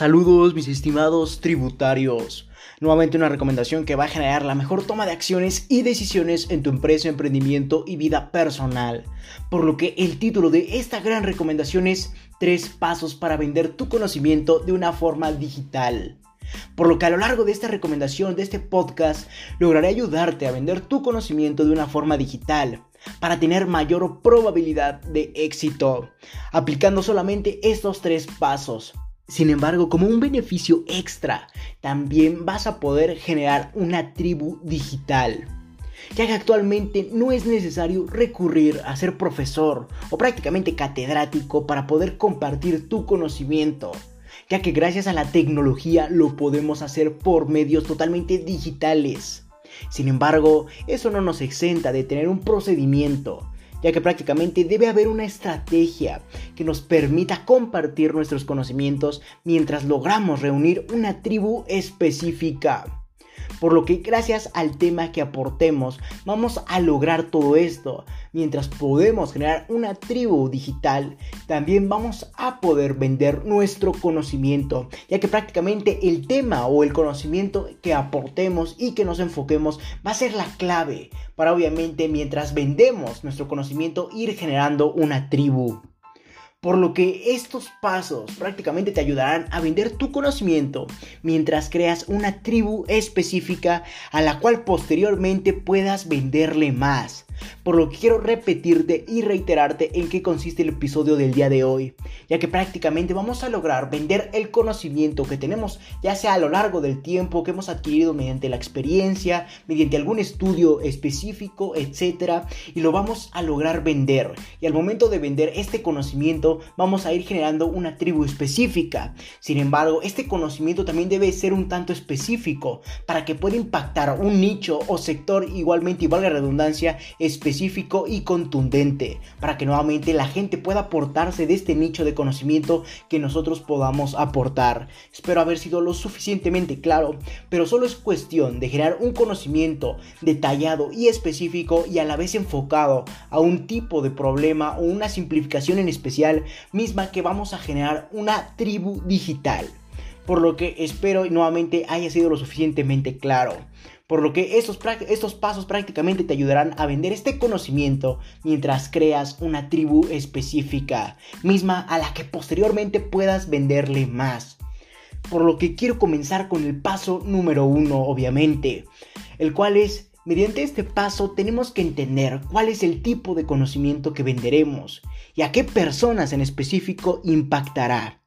Saludos mis estimados tributarios. Nuevamente una recomendación que va a generar la mejor toma de acciones y decisiones en tu empresa, emprendimiento y vida personal. Por lo que el título de esta gran recomendación es Tres pasos para vender tu conocimiento de una forma digital. Por lo que a lo largo de esta recomendación, de este podcast, lograré ayudarte a vender tu conocimiento de una forma digital para tener mayor probabilidad de éxito, aplicando solamente estos tres pasos. Sin embargo, como un beneficio extra, también vas a poder generar una tribu digital. Ya que actualmente no es necesario recurrir a ser profesor o prácticamente catedrático para poder compartir tu conocimiento, ya que gracias a la tecnología lo podemos hacer por medios totalmente digitales. Sin embargo, eso no nos exenta de tener un procedimiento ya que prácticamente debe haber una estrategia que nos permita compartir nuestros conocimientos mientras logramos reunir una tribu específica. Por lo que gracias al tema que aportemos vamos a lograr todo esto. Mientras podemos generar una tribu digital, también vamos a poder vender nuestro conocimiento, ya que prácticamente el tema o el conocimiento que aportemos y que nos enfoquemos va a ser la clave para obviamente mientras vendemos nuestro conocimiento ir generando una tribu. Por lo que estos pasos prácticamente te ayudarán a vender tu conocimiento mientras creas una tribu específica a la cual posteriormente puedas venderle más por lo que quiero repetirte y reiterarte en qué consiste el episodio del día de hoy, ya que prácticamente vamos a lograr vender el conocimiento que tenemos, ya sea a lo largo del tiempo que hemos adquirido mediante la experiencia, mediante algún estudio específico, etc. Y lo vamos a lograr vender. Y al momento de vender este conocimiento, vamos a ir generando una tribu específica. Sin embargo, este conocimiento también debe ser un tanto específico para que pueda impactar un nicho o sector igualmente, y valga redundancia, específico y contundente para que nuevamente la gente pueda aportarse de este nicho de conocimiento que nosotros podamos aportar. Espero haber sido lo suficientemente claro, pero solo es cuestión de generar un conocimiento detallado y específico y a la vez enfocado a un tipo de problema o una simplificación en especial misma que vamos a generar una tribu digital. Por lo que espero nuevamente haya sido lo suficientemente claro por lo que estos, estos pasos prácticamente te ayudarán a vender este conocimiento mientras creas una tribu específica, misma a la que posteriormente puedas venderle más. Por lo que quiero comenzar con el paso número uno, obviamente, el cual es Mediante este paso tenemos que entender cuál es el tipo de conocimiento que venderemos y a qué personas en específico impactará.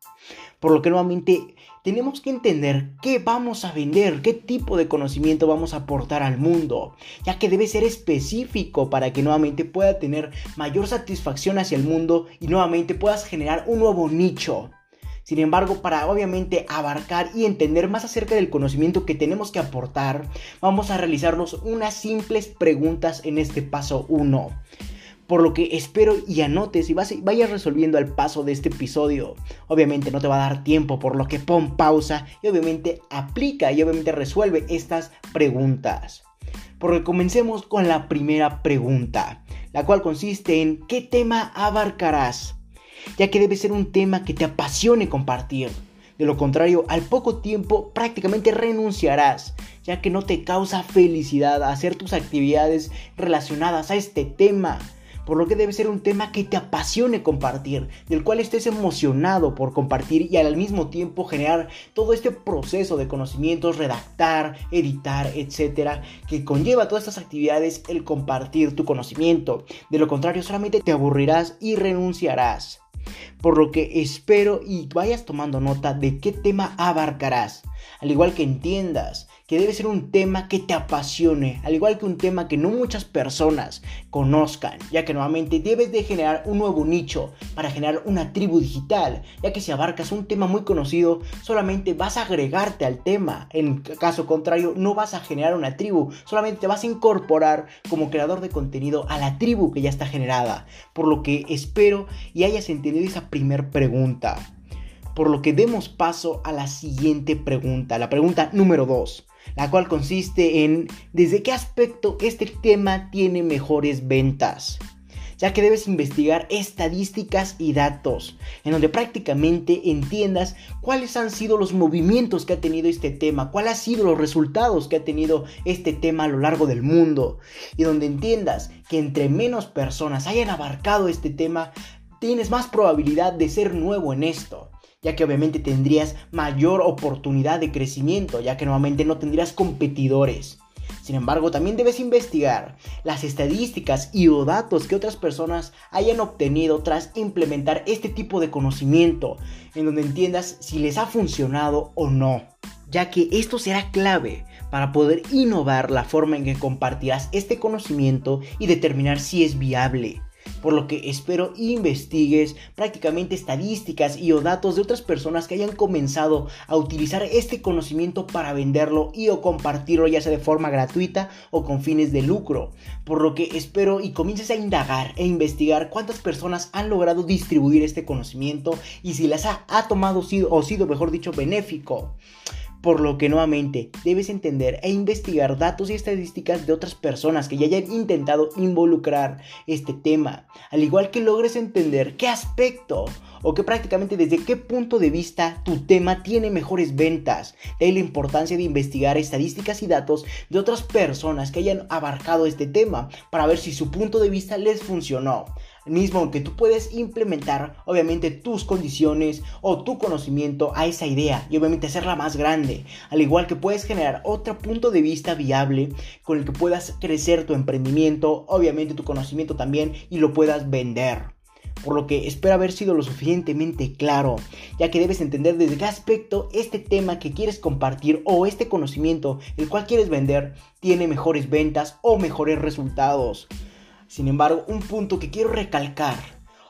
Por lo que nuevamente tenemos que entender qué vamos a vender, qué tipo de conocimiento vamos a aportar al mundo, ya que debe ser específico para que nuevamente pueda tener mayor satisfacción hacia el mundo y nuevamente puedas generar un nuevo nicho. Sin embargo, para obviamente abarcar y entender más acerca del conocimiento que tenemos que aportar, vamos a realizarnos unas simples preguntas en este paso 1. Por lo que espero y anotes y vayas resolviendo al paso de este episodio. Obviamente no te va a dar tiempo, por lo que pon pausa y obviamente aplica y obviamente resuelve estas preguntas. Por lo que comencemos con la primera pregunta, la cual consiste en ¿qué tema abarcarás? Ya que debe ser un tema que te apasione compartir. De lo contrario, al poco tiempo prácticamente renunciarás, ya que no te causa felicidad hacer tus actividades relacionadas a este tema por lo que debe ser un tema que te apasione compartir, del cual estés emocionado por compartir y al mismo tiempo generar todo este proceso de conocimientos, redactar, editar, etcétera, que conlleva todas estas actividades el compartir tu conocimiento. De lo contrario, solamente te aburrirás y renunciarás. Por lo que espero y vayas tomando nota de qué tema abarcarás, al igual que entiendas que debe ser un tema que te apasione, al igual que un tema que no muchas personas conozcan, ya que nuevamente debes de generar un nuevo nicho para generar una tribu digital, ya que si abarcas un tema muy conocido, solamente vas a agregarte al tema, en caso contrario no vas a generar una tribu, solamente te vas a incorporar como creador de contenido a la tribu que ya está generada, por lo que espero y hayas entendido esa primera pregunta. Por lo que demos paso a la siguiente pregunta, la pregunta número 2 la cual consiste en desde qué aspecto este tema tiene mejores ventas. ya que debes investigar estadísticas y datos, en donde prácticamente entiendas cuáles han sido los movimientos que ha tenido este tema, cuáles han sido los resultados que ha tenido este tema a lo largo del mundo, y donde entiendas que entre menos personas hayan abarcado este tema, tienes más probabilidad de ser nuevo en esto ya que obviamente tendrías mayor oportunidad de crecimiento, ya que normalmente no tendrías competidores. Sin embargo, también debes investigar las estadísticas y o datos que otras personas hayan obtenido tras implementar este tipo de conocimiento, en donde entiendas si les ha funcionado o no, ya que esto será clave para poder innovar la forma en que compartirás este conocimiento y determinar si es viable por lo que espero investigues prácticamente estadísticas y o datos de otras personas que hayan comenzado a utilizar este conocimiento para venderlo y o compartirlo ya sea de forma gratuita o con fines de lucro. Por lo que espero y comiences a indagar e investigar cuántas personas han logrado distribuir este conocimiento y si las ha, tomado o sido mejor dicho benéfico por lo que nuevamente debes entender e investigar datos y estadísticas de otras personas que ya hayan intentado involucrar este tema, al igual que logres entender qué aspecto o que prácticamente desde qué punto de vista tu tema tiene mejores ventas. De la importancia de investigar estadísticas y datos de otras personas que hayan abarcado este tema para ver si su punto de vista les funcionó mismo que tú puedes implementar obviamente tus condiciones o tu conocimiento a esa idea y obviamente hacerla más grande, al igual que puedes generar otro punto de vista viable con el que puedas crecer tu emprendimiento, obviamente tu conocimiento también y lo puedas vender por lo que espero haber sido lo suficientemente claro, ya que debes entender desde qué aspecto este tema que quieres compartir o este conocimiento el cual quieres vender tiene mejores ventas o mejores resultados. Sin embargo, un punto que quiero recalcar,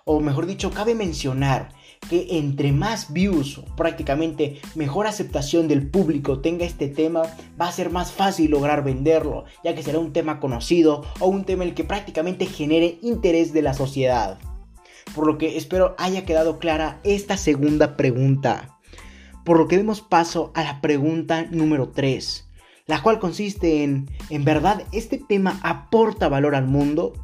o mejor dicho, cabe mencionar, que entre más views, prácticamente mejor aceptación del público tenga este tema, va a ser más fácil lograr venderlo, ya que será un tema conocido o un tema el que prácticamente genere interés de la sociedad. Por lo que espero haya quedado clara esta segunda pregunta. Por lo que demos paso a la pregunta número 3, la cual consiste en, ¿en verdad este tema aporta valor al mundo?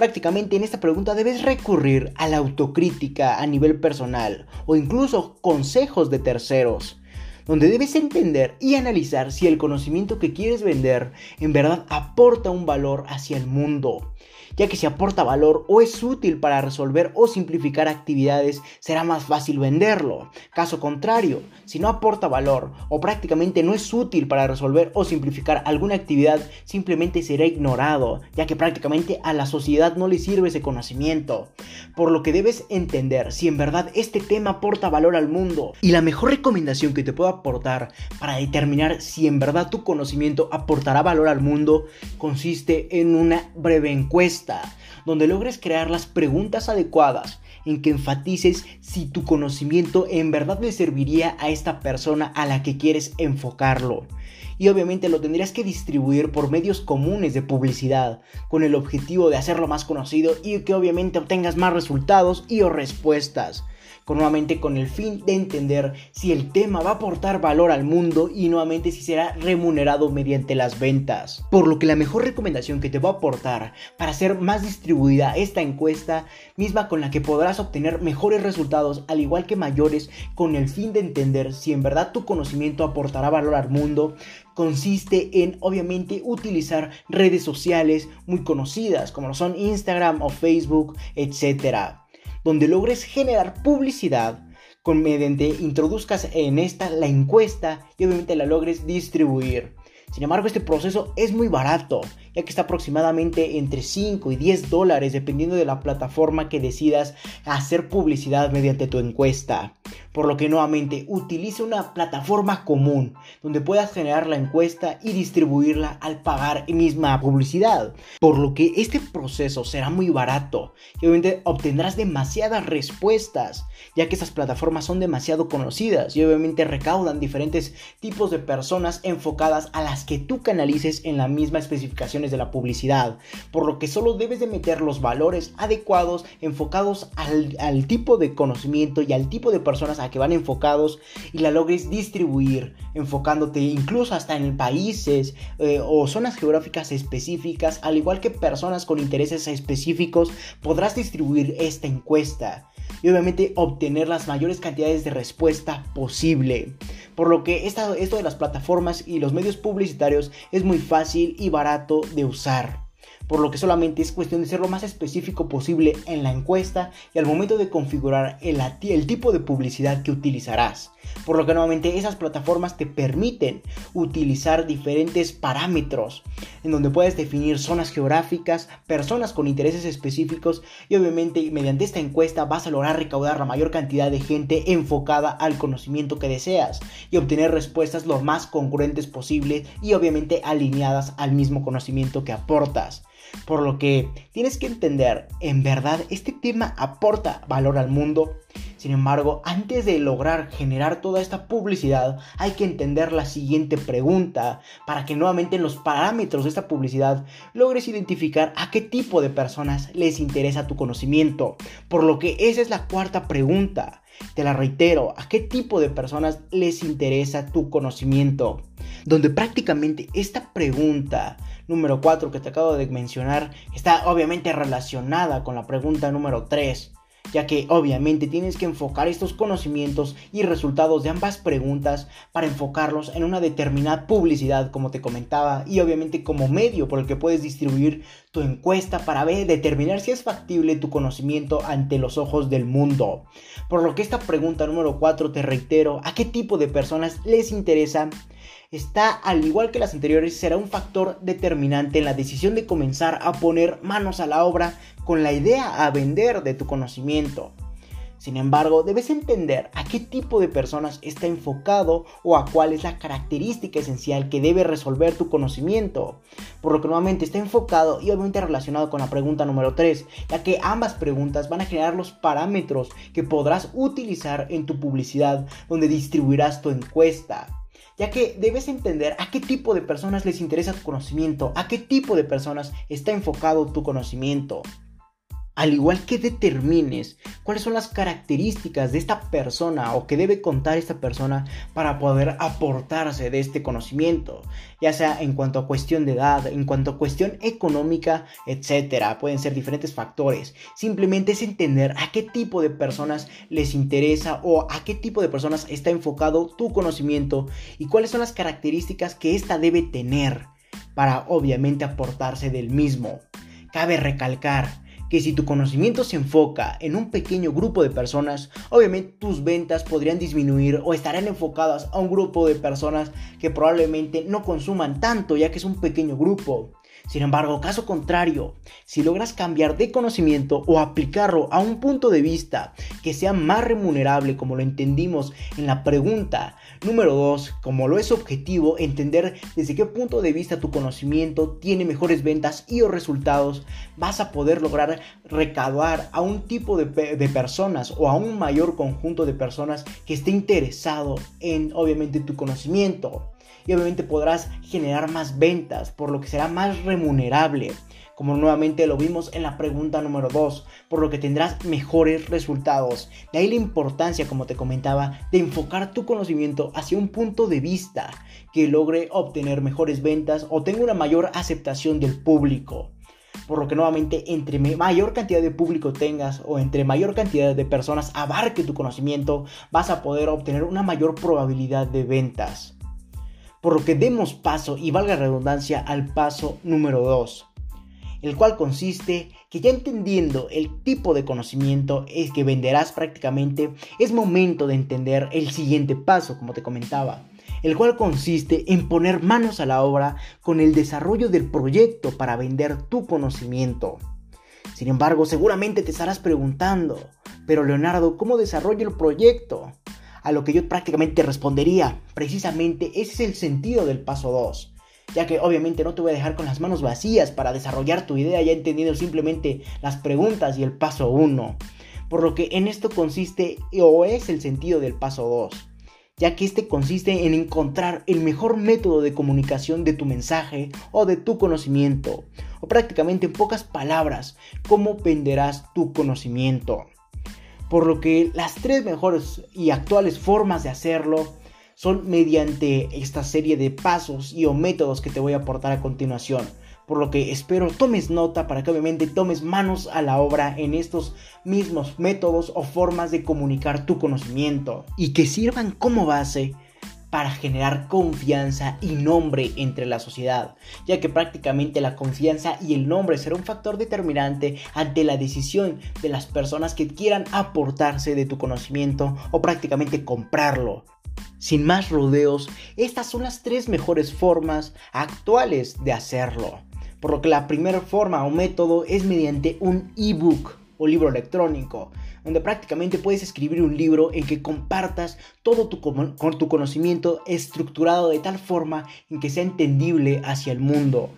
Prácticamente en esta pregunta debes recurrir a la autocrítica a nivel personal o incluso consejos de terceros, donde debes entender y analizar si el conocimiento que quieres vender en verdad aporta un valor hacia el mundo ya que si aporta valor o es útil para resolver o simplificar actividades, será más fácil venderlo. Caso contrario, si no aporta valor o prácticamente no es útil para resolver o simplificar alguna actividad, simplemente será ignorado, ya que prácticamente a la sociedad no le sirve ese conocimiento. Por lo que debes entender si en verdad este tema aporta valor al mundo. Y la mejor recomendación que te puedo aportar para determinar si en verdad tu conocimiento aportará valor al mundo consiste en una breve encuesta donde logres crear las preguntas adecuadas en que enfatices si tu conocimiento en verdad le serviría a esta persona a la que quieres enfocarlo. Y obviamente lo tendrías que distribuir por medios comunes de publicidad, con el objetivo de hacerlo más conocido y que obviamente obtengas más resultados y o respuestas nuevamente con el fin de entender si el tema va a aportar valor al mundo y nuevamente si será remunerado mediante las ventas. Por lo que la mejor recomendación que te va a aportar para hacer más distribuida esta encuesta, misma con la que podrás obtener mejores resultados al igual que mayores con el fin de entender si en verdad tu conocimiento aportará valor al mundo, consiste en obviamente utilizar redes sociales muy conocidas como lo son Instagram o Facebook, etcétera donde logres generar publicidad con mediante introduzcas en esta la encuesta y obviamente la logres distribuir. Sin embargo, este proceso es muy barato, ya que está aproximadamente entre 5 y 10 dólares dependiendo de la plataforma que decidas hacer publicidad mediante tu encuesta. Por lo que nuevamente utilice una plataforma común donde puedas generar la encuesta y distribuirla al pagar misma publicidad. Por lo que este proceso será muy barato y obviamente obtendrás demasiadas respuestas, ya que estas plataformas son demasiado conocidas y obviamente recaudan diferentes tipos de personas enfocadas a las que tú canalices en la misma especificación de la publicidad, por lo que solo debes de meter los valores adecuados enfocados al, al tipo de conocimiento y al tipo de personas a que van enfocados y la logres distribuir, enfocándote incluso hasta en países eh, o zonas geográficas específicas, al igual que personas con intereses específicos, podrás distribuir esta encuesta y obviamente obtener las mayores cantidades de respuesta posible. Por lo que esto de las plataformas y los medios publicitarios es muy fácil y barato de usar por lo que solamente es cuestión de ser lo más específico posible en la encuesta y al momento de configurar el, tipo de publicidad que utilizarás. Por lo que nuevamente esas plataformas te permiten utilizar diferentes parámetros en donde puedes definir zonas geográficas, personas con intereses específicos y obviamente mediante esta encuesta vas a lograr recaudar la mayor cantidad de gente enfocada al conocimiento que deseas y obtener respuestas lo más congruentes posible y obviamente alineadas al mismo conocimiento que aportas. Por lo que tienes que entender, en verdad, este tema aporta valor al mundo. Sin embargo, antes de lograr generar toda esta publicidad, hay que entender la siguiente pregunta para que nuevamente en los parámetros de esta publicidad logres identificar a qué tipo de personas les interesa tu conocimiento. Por lo que esa es la cuarta pregunta. Te la reitero, ¿a qué tipo de personas les interesa tu conocimiento? Donde prácticamente esta pregunta número 4 que te acabo de mencionar está obviamente relacionada con la pregunta número 3 ya que obviamente tienes que enfocar estos conocimientos y resultados de ambas preguntas para enfocarlos en una determinada publicidad como te comentaba y obviamente como medio por el que puedes distribuir tu encuesta para ver, determinar si es factible tu conocimiento ante los ojos del mundo. Por lo que esta pregunta número 4 te reitero, ¿a qué tipo de personas les interesa está, al igual que las anteriores, será un factor determinante en la decisión de comenzar a poner manos a la obra con la idea a vender de tu conocimiento. Sin embargo, debes entender a qué tipo de personas está enfocado o a cuál es la característica esencial que debe resolver tu conocimiento. Por lo que nuevamente está enfocado y obviamente relacionado con la pregunta número 3, ya que ambas preguntas van a generar los parámetros que podrás utilizar en tu publicidad donde distribuirás tu encuesta ya que debes entender a qué tipo de personas les interesa tu conocimiento, a qué tipo de personas está enfocado tu conocimiento al igual que determines cuáles son las características de esta persona o que debe contar esta persona para poder aportarse de este conocimiento, ya sea en cuanto a cuestión de edad, en cuanto a cuestión económica, etcétera. Pueden ser diferentes factores. Simplemente es entender a qué tipo de personas les interesa o a qué tipo de personas está enfocado tu conocimiento y cuáles son las características que ésta debe tener para obviamente aportarse del mismo. Cabe recalcar que si tu conocimiento se enfoca en un pequeño grupo de personas, obviamente tus ventas podrían disminuir o estarán enfocadas a un grupo de personas que probablemente no consuman tanto ya que es un pequeño grupo. Sin embargo, caso contrario, si logras cambiar de conocimiento o aplicarlo a un punto de vista que sea más remunerable como lo entendimos en la pregunta número 2, como lo es objetivo, entender desde qué punto de vista tu conocimiento tiene mejores ventas y o resultados, vas a poder lograr recaudar a un tipo de, de personas o a un mayor conjunto de personas que esté interesado en obviamente tu conocimiento. Y obviamente podrás generar más ventas, por lo que será más remunerable, como nuevamente lo vimos en la pregunta número 2, por lo que tendrás mejores resultados. De ahí la importancia, como te comentaba, de enfocar tu conocimiento hacia un punto de vista que logre obtener mejores ventas o tenga una mayor aceptación del público por lo que nuevamente entre mayor cantidad de público tengas o entre mayor cantidad de personas abarque tu conocimiento, vas a poder obtener una mayor probabilidad de ventas. Por lo que demos paso y valga redundancia al paso número 2, el cual consiste que ya entendiendo el tipo de conocimiento es que venderás prácticamente, es momento de entender el siguiente paso, como te comentaba, el cual consiste en poner manos a la obra con el desarrollo del proyecto para vender tu conocimiento. Sin embargo, seguramente te estarás preguntando, pero Leonardo, ¿cómo desarrollo el proyecto? a lo que yo prácticamente respondería. Precisamente ese es el sentido del paso 2. Ya que obviamente no te voy a dejar con las manos vacías para desarrollar tu idea ya entendiendo simplemente las preguntas y el paso 1. Por lo que en esto consiste o es el sentido del paso 2 ya que este consiste en encontrar el mejor método de comunicación de tu mensaje o de tu conocimiento, o prácticamente en pocas palabras, cómo venderás tu conocimiento. Por lo que las tres mejores y actuales formas de hacerlo son mediante esta serie de pasos y o métodos que te voy a aportar a continuación por lo que espero tomes nota para que obviamente tomes manos a la obra en estos mismos métodos o formas de comunicar tu conocimiento y que sirvan como base para generar confianza y nombre entre la sociedad, ya que prácticamente la confianza y el nombre será un factor determinante ante la decisión de las personas que quieran aportarse de tu conocimiento o prácticamente comprarlo. Sin más rodeos, estas son las tres mejores formas actuales de hacerlo por lo que la primera forma o método es mediante un ebook o libro electrónico, donde prácticamente puedes escribir un libro en que compartas todo tu, tu conocimiento estructurado de tal forma en que sea entendible hacia el mundo.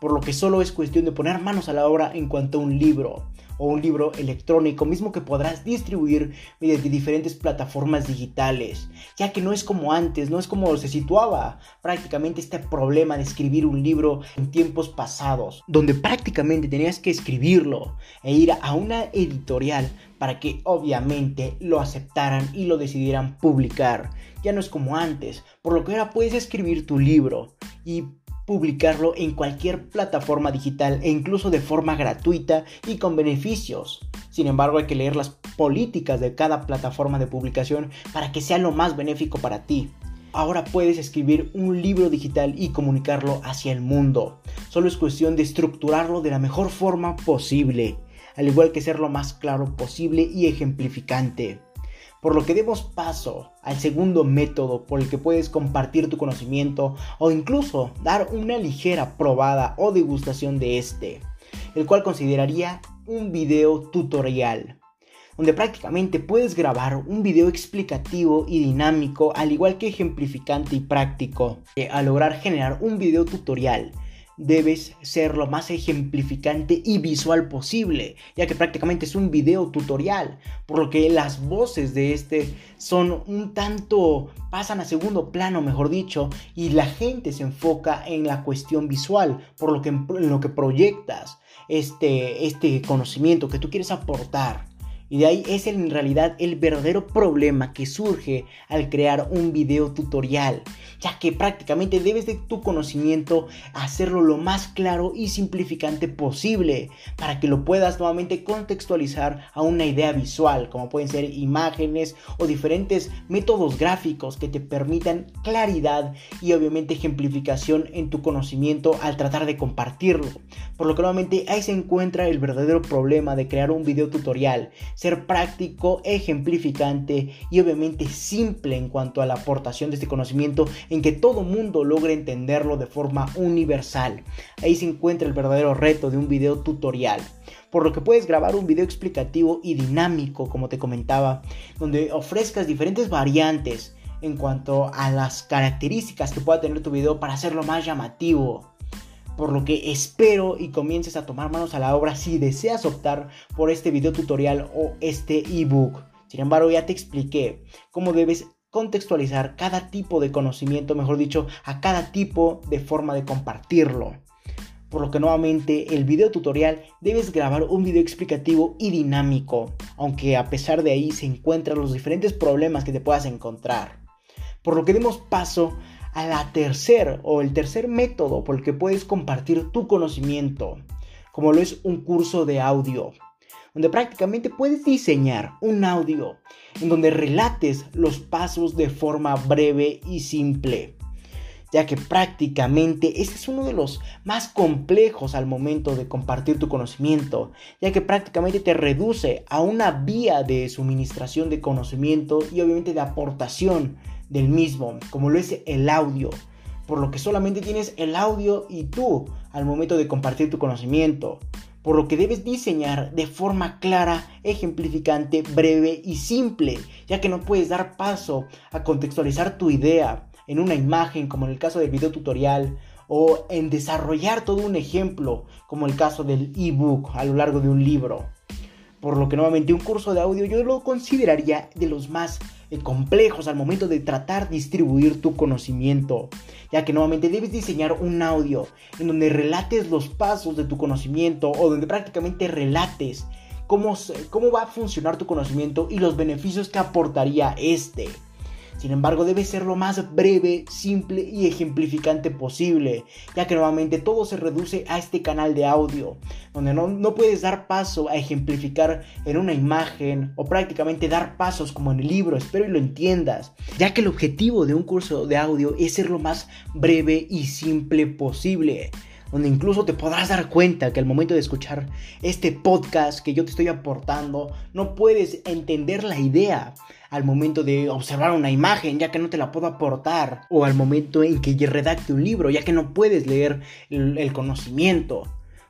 Por lo que solo es cuestión de poner manos a la obra en cuanto a un libro o un libro electrónico, mismo que podrás distribuir mediante diferentes plataformas digitales, ya que no es como antes, no es como se situaba prácticamente este problema de escribir un libro en tiempos pasados, donde prácticamente tenías que escribirlo e ir a una editorial para que obviamente lo aceptaran y lo decidieran publicar. Ya no es como antes, por lo que ahora puedes escribir tu libro y publicarlo en cualquier plataforma digital e incluso de forma gratuita y con beneficios. Sin embargo, hay que leer las políticas de cada plataforma de publicación para que sea lo más benéfico para ti. Ahora puedes escribir un libro digital y comunicarlo hacia el mundo. Solo es cuestión de estructurarlo de la mejor forma posible, al igual que ser lo más claro posible y ejemplificante por lo que demos paso al segundo método por el que puedes compartir tu conocimiento o incluso dar una ligera probada o degustación de este, el cual consideraría un video tutorial, donde prácticamente puedes grabar un video explicativo y dinámico, al igual que ejemplificante y práctico, a lograr generar un video tutorial debes ser lo más ejemplificante y visual posible, ya que prácticamente es un video tutorial, por lo que las voces de este son un tanto pasan a segundo plano, mejor dicho, y la gente se enfoca en la cuestión visual, por lo que en lo que proyectas este este conocimiento que tú quieres aportar. Y de ahí es en realidad el verdadero problema que surge al crear un video tutorial, ya que prácticamente debes de tu conocimiento hacerlo lo más claro y simplificante posible para que lo puedas nuevamente contextualizar a una idea visual, como pueden ser imágenes o diferentes métodos gráficos que te permitan claridad y obviamente ejemplificación en tu conocimiento al tratar de compartirlo. Por lo que nuevamente ahí se encuentra el verdadero problema de crear un video tutorial ser práctico, ejemplificante y obviamente simple en cuanto a la aportación de este conocimiento en que todo mundo logre entenderlo de forma universal. Ahí se encuentra el verdadero reto de un video tutorial por lo que puedes grabar un video explicativo y dinámico, como te comentaba, donde ofrezcas diferentes variantes en cuanto a las características que pueda tener tu video para hacerlo más llamativo por lo que espero y comiences a tomar manos a la obra si deseas optar por este video tutorial o este ebook. Sin embargo, ya te expliqué cómo debes contextualizar cada tipo de conocimiento, mejor dicho, a cada tipo de forma de compartirlo. Por lo que nuevamente el video tutorial debes grabar un video explicativo y dinámico, aunque a pesar de ahí se encuentran los diferentes problemas que te puedas encontrar. Por lo que demos paso a la tercer o el tercer método por el que puedes compartir tu conocimiento, como lo es un curso de audio, donde prácticamente puedes diseñar un audio en donde relates los pasos de forma breve y simple ya que prácticamente este es uno de los más complejos al momento de compartir tu conocimiento, ya que prácticamente te reduce a una vía de suministración de conocimiento y obviamente de aportación del mismo, como lo es el audio, por lo que solamente tienes el audio y tú al momento de compartir tu conocimiento, por lo que debes diseñar de forma clara, ejemplificante, breve y simple, ya que no puedes dar paso a contextualizar tu idea en una imagen como en el caso del video tutorial o en desarrollar todo un ejemplo como el caso del ebook a lo largo de un libro. Por lo que nuevamente un curso de audio yo lo consideraría de los más complejos al momento de tratar de distribuir tu conocimiento, ya que nuevamente debes diseñar un audio en donde relates los pasos de tu conocimiento o donde prácticamente relates cómo, cómo va a funcionar tu conocimiento y los beneficios que aportaría este. Sin embargo, debe ser lo más breve, simple y ejemplificante posible, ya que nuevamente todo se reduce a este canal de audio, donde no, puedes dar paso a ejemplificar en una imagen o prácticamente dar pasos como en el libro, espero y lo entiendas, ya que el objetivo de un curso de audio es ser lo más breve y simple posible donde incluso te podrás dar cuenta que al momento de escuchar este podcast que yo te estoy aportando, no puedes entender la idea al momento de observar una imagen, ya que no te la puedo aportar, o al momento en que redacte un libro, ya que no puedes leer el, conocimiento.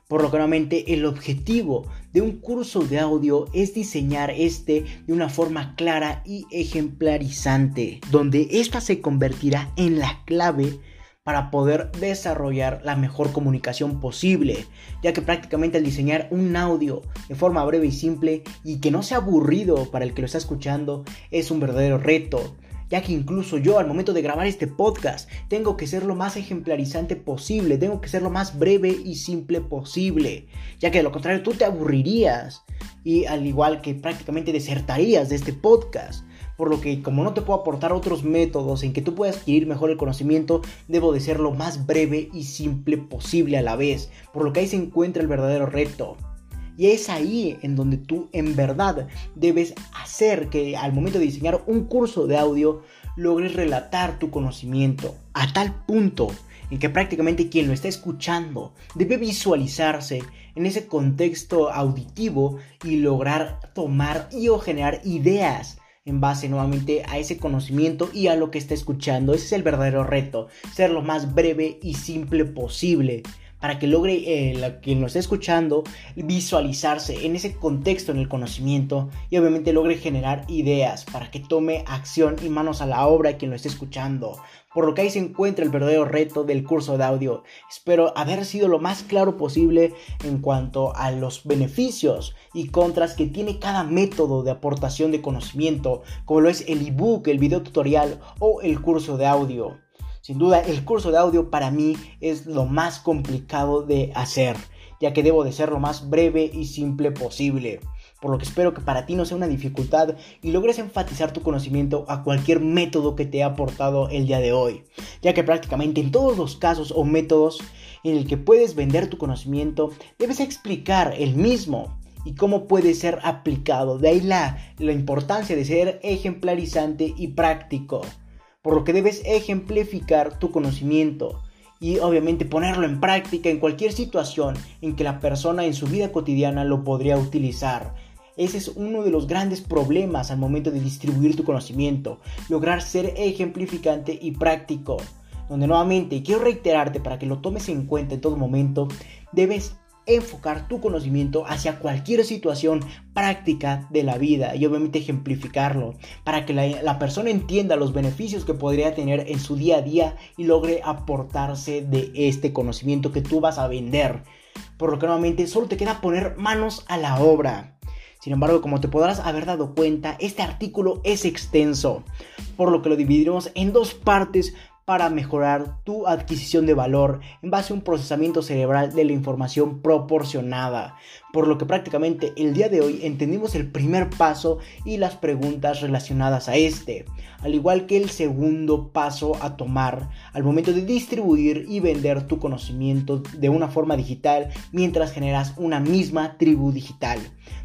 Por lo que nuevamente el objetivo de un curso de audio es diseñar este de una forma clara y ejemplarizante, donde esta se convertirá en la clave para poder desarrollar la mejor comunicación posible, ya que prácticamente al diseñar un audio de forma breve y simple y que no sea aburrido para el que lo está escuchando es un verdadero reto, ya que incluso yo al momento de grabar este podcast tengo que ser lo más ejemplarizante posible, tengo que ser lo más breve y simple posible, ya que de lo contrario tú te aburrirías y al igual que prácticamente desertarías de este podcast por lo que como no te puedo aportar otros métodos en que tú puedas adquirir mejor el conocimiento, debo de ser lo más breve y simple posible a la vez, por lo que ahí se encuentra el verdadero reto. Y es ahí en donde tú en verdad debes hacer que al momento de diseñar un curso de audio logres relatar tu conocimiento a tal punto en que prácticamente quien lo está escuchando debe visualizarse en ese contexto auditivo y lograr tomar y o generar ideas en base nuevamente a ese conocimiento y a lo que está escuchando. Ese es el verdadero reto, ser lo más breve y simple posible para que logre eh, quien lo esté escuchando visualizarse en ese contexto, en el conocimiento y obviamente logre generar ideas para que tome acción y manos a la obra quien lo esté escuchando por lo que ahí se encuentra el verdadero reto del curso de audio. Espero haber sido lo más claro posible en cuanto a los beneficios y contras que tiene cada método de aportación de conocimiento, como lo es el ebook, el video tutorial o el curso de audio. Sin duda, el curso de audio para mí es lo más complicado de hacer, ya que debo de ser lo más breve y simple posible por lo que espero que para ti no sea una dificultad y logres enfatizar tu conocimiento a cualquier método que te haya aportado el día de hoy, ya que prácticamente en todos los casos o métodos en el que puedes vender tu conocimiento, debes explicar el mismo y cómo puede ser aplicado. De ahí la, la importancia de ser ejemplarizante y práctico, por lo que debes ejemplificar tu conocimiento y obviamente ponerlo en práctica en cualquier situación en que la persona en su vida cotidiana lo podría utilizar. Ese es uno de los grandes problemas al momento de distribuir tu conocimiento, lograr ser ejemplificante y práctico. Donde nuevamente quiero reiterarte para que lo tomes en cuenta en todo momento, debes enfocar tu conocimiento hacia cualquier situación práctica de la vida y obviamente ejemplificarlo para que la, persona entienda los beneficios que podría tener en su día a día y logre aportarse de este conocimiento que tú vas a vender. Por lo que nuevamente solo te queda poner manos a la obra. Sin embargo, como te podrás haber dado cuenta, este artículo es extenso, por lo que lo dividiremos en dos partes para mejorar tu adquisición de valor en base a un procesamiento cerebral de la información proporcionada. Por lo que prácticamente el día de hoy entendimos el primer paso y las preguntas relacionadas a este, al igual que el segundo paso a tomar al momento de distribuir y vender tu conocimiento de una forma digital mientras generas una misma tribu digital.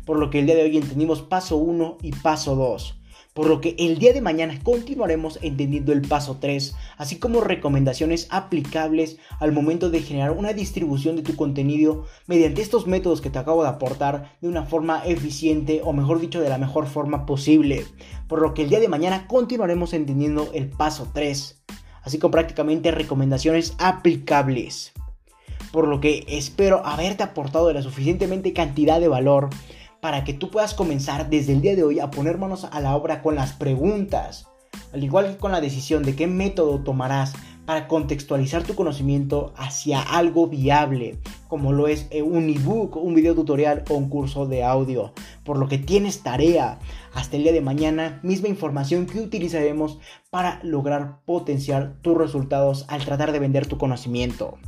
Por lo que el día de hoy entendimos paso 1 y paso 2 por lo que el día de mañana continuaremos entendiendo el paso 3, así como recomendaciones aplicables al momento de generar una distribución de tu contenido mediante estos métodos que te acabo de aportar de una forma eficiente o mejor dicho de la mejor forma posible. Por lo que el día de mañana continuaremos entendiendo el paso 3, así como prácticamente recomendaciones aplicables. Por lo que espero haberte aportado de la suficientemente cantidad de valor para que tú puedas comenzar desde el día de hoy a poner manos a la obra con las preguntas, al igual que con la decisión de qué método tomarás para contextualizar tu conocimiento hacia algo viable, como lo es eh, un ebook, un video tutorial o un curso de audio. Por lo que tienes tarea hasta el día de mañana, misma información que utilizaremos para lograr potenciar tus resultados al tratar de vender tu conocimiento.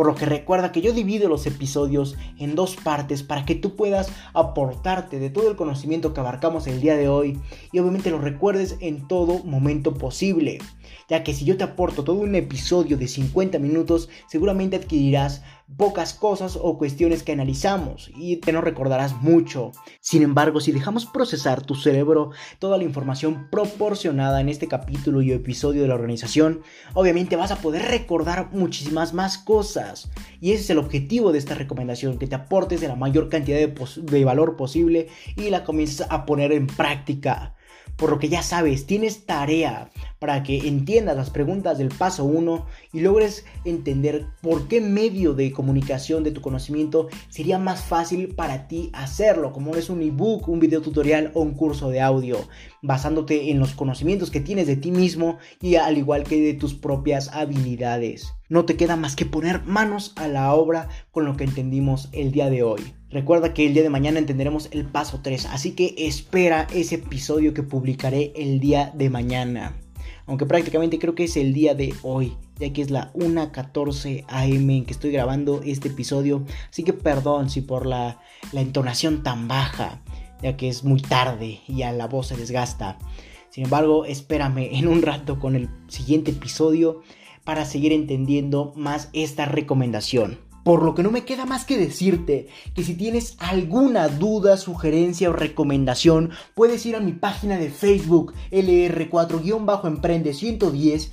Por lo que recuerda que yo divido los episodios en dos partes para que tú puedas aportarte de todo el conocimiento que abarcamos el día de hoy y obviamente lo recuerdes en todo momento posible. Ya que si yo te aporto todo un episodio de 50 minutos, seguramente adquirirás pocas cosas o cuestiones que analizamos y te no recordarás mucho. Sin embargo, si dejamos procesar tu cerebro toda la información proporcionada en este capítulo y episodio de la organización, obviamente vas a poder recordar muchísimas más cosas. Y ese es el objetivo de esta recomendación, que te aportes de la mayor cantidad de, de valor posible y la comiences a poner en práctica. Por lo que ya sabes, tienes tarea para que entiendas las preguntas del paso 1 y logres entender por qué medio de comunicación de tu conocimiento sería más fácil para ti hacerlo, como es un ebook, un video tutorial o un curso de audio, basándote en los conocimientos que tienes de ti mismo y al igual que de tus propias habilidades. No te queda más que poner manos a la obra con lo que entendimos el día de hoy. Recuerda que el día de mañana entenderemos el paso 3, así que espera ese episodio que publicaré el día de mañana. Aunque prácticamente creo que es el día de hoy, ya que es la 1.14 am en que estoy grabando este episodio. Así que perdón si por la, la entonación tan baja, ya que es muy tarde y ya la voz se desgasta. Sin embargo, espérame en un rato con el siguiente episodio para seguir entendiendo más esta recomendación. Por lo que no me queda más que decirte que si tienes alguna duda, sugerencia o recomendación, puedes ir a mi página de Facebook LR4-Emprende 110